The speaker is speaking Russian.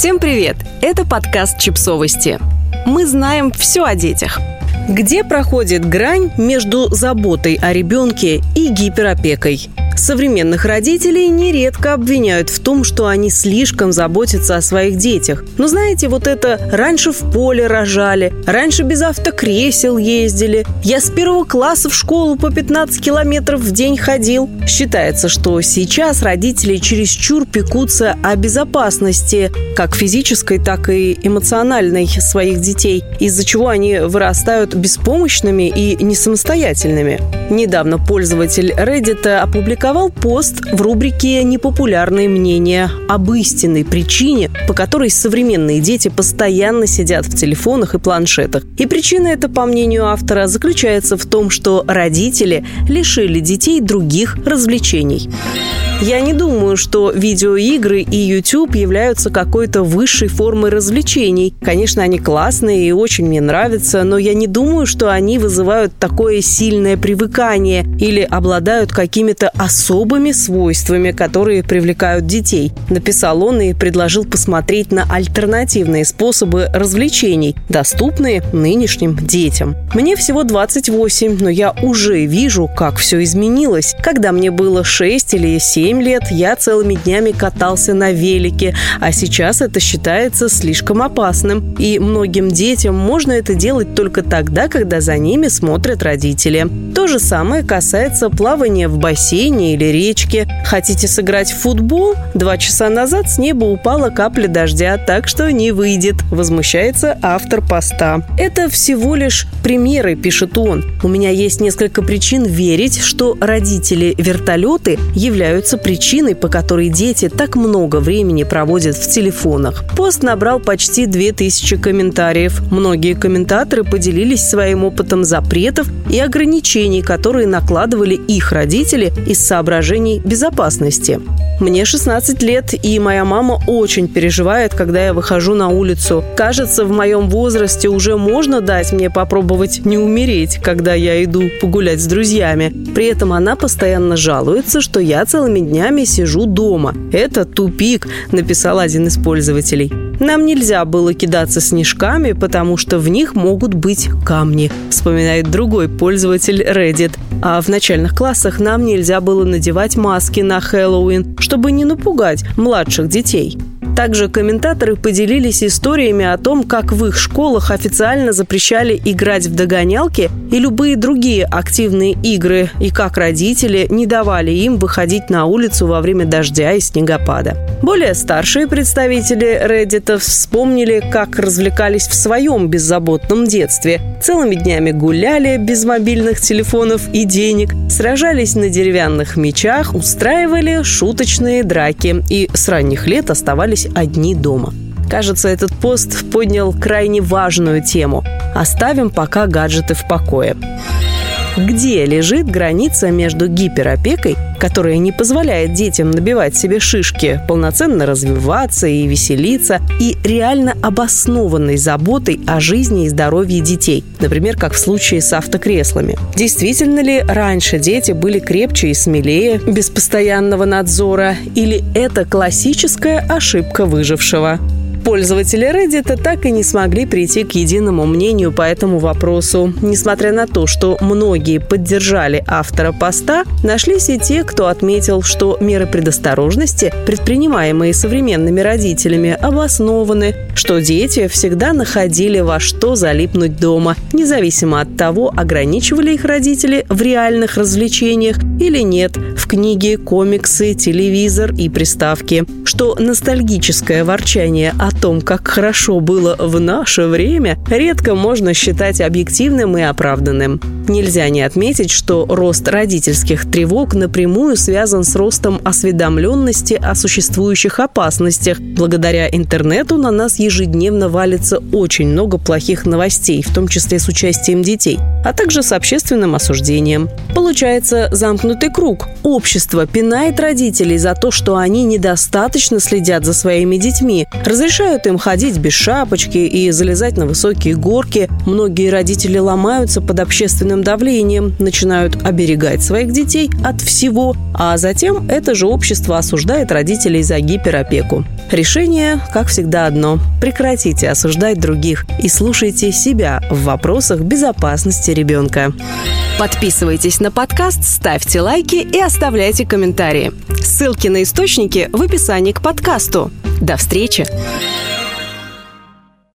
Всем привет! Это подкаст «Чипсовости». Мы знаем все о детях. Где проходит грань между заботой о ребенке и гиперопекой? Современных родителей нередко обвиняют в том, что они слишком заботятся о своих детях. Но знаете, вот это «раньше в поле рожали», «раньше без автокресел ездили», «я с первого класса в школу по 15 километров в день ходил». Считается, что сейчас родители чересчур пекутся о безопасности как физической, так и эмоциональной своих детей, из-за чего они вырастают беспомощными и несамостоятельными. Недавно пользователь Reddit опубликовал опубликовал пост в рубрике «Непопулярные мнения» об истинной причине, по которой современные дети постоянно сидят в телефонах и планшетах. И причина эта, по мнению автора, заключается в том, что родители лишили детей других развлечений. Я не думаю, что видеоигры и YouTube являются какой-то высшей формой развлечений. Конечно, они классные и очень мне нравятся, но я не думаю, что они вызывают такое сильное привыкание или обладают какими-то особыми свойствами, которые привлекают детей. Написал он и предложил посмотреть на альтернативные способы развлечений, доступные нынешним детям. Мне всего 28, но я уже вижу, как все изменилось. Когда мне было 6 или 7 7 лет я целыми днями катался на велике, а сейчас это считается слишком опасным. И многим детям можно это делать только тогда, когда за ними смотрят родители. То же самое касается плавания в бассейне или речке. Хотите сыграть в футбол? Два часа назад с неба упала капля дождя, так что не выйдет, возмущается автор поста. Это всего лишь примеры, пишет он. У меня есть несколько причин верить, что родители вертолеты являются причиной, по которой дети так много времени проводят в телефонах. Пост набрал почти 2000 комментариев. Многие комментаторы поделились своим опытом запретов и ограничений, которые накладывали их родители из соображений безопасности. Мне 16 лет, и моя мама очень переживает, когда я выхожу на улицу. Кажется, в моем возрасте уже можно дать мне попробовать не умереть, когда я иду погулять с друзьями. При этом она постоянно жалуется, что я целыми днями сижу дома. Это тупик, написал один из пользователей. Нам нельзя было кидаться снежками, потому что в них могут быть камни, вспоминает другой пользователь Reddit. А в начальных классах нам нельзя было надевать маски на Хэллоуин, чтобы не напугать младших детей. Также комментаторы поделились историями о том, как в их школах официально запрещали играть в догонялки и любые другие активные игры, и как родители не давали им выходить на улицу во время дождя и снегопада. Более старшие представители Reddit вспомнили, как развлекались в своем беззаботном детстве. Целыми днями гуляли без мобильных телефонов и денег, сражались на деревянных мечах, устраивали шуточные драки и с ранних лет оставались одни дома. Кажется, этот пост поднял крайне важную тему. Оставим пока гаджеты в покое. Где лежит граница между гиперопекой, которая не позволяет детям набивать себе шишки, полноценно развиваться и веселиться, и реально обоснованной заботой о жизни и здоровье детей, например, как в случае с автокреслами. Действительно ли раньше дети были крепче и смелее, без постоянного надзора, или это классическая ошибка выжившего? Пользователи Reddit так и не смогли прийти к единому мнению по этому вопросу. Несмотря на то, что многие поддержали автора поста, нашлись и те, кто отметил, что меры предосторожности, предпринимаемые современными родителями, обоснованы, что дети всегда находили во что залипнуть дома, независимо от того, ограничивали их родители в реальных развлечениях или нет, в книге, комиксы, телевизор и приставки, что ностальгическое ворчание о том, как хорошо было в наше время, редко можно считать объективным и оправданным. Нельзя не отметить, что рост родительских тревог напрямую связан с ростом осведомленности о существующих опасностях. Благодаря интернету на нас ежедневно валится очень много плохих новостей, в том числе с участием детей, а также с общественным осуждением. Получается замкнутый круг. Общество пинает родителей за то, что они недостаточно следят за своими детьми, разрешают разрешают им ходить без шапочки и залезать на высокие горки. Многие родители ломаются под общественным давлением, начинают оберегать своих детей от всего, а затем это же общество осуждает родителей за гиперопеку. Решение, как всегда, одно – прекратите осуждать других и слушайте себя в вопросах безопасности ребенка. Подписывайтесь на подкаст, ставьте лайки и оставляйте комментарии. Ссылки на источники в описании к подкасту. До встречи!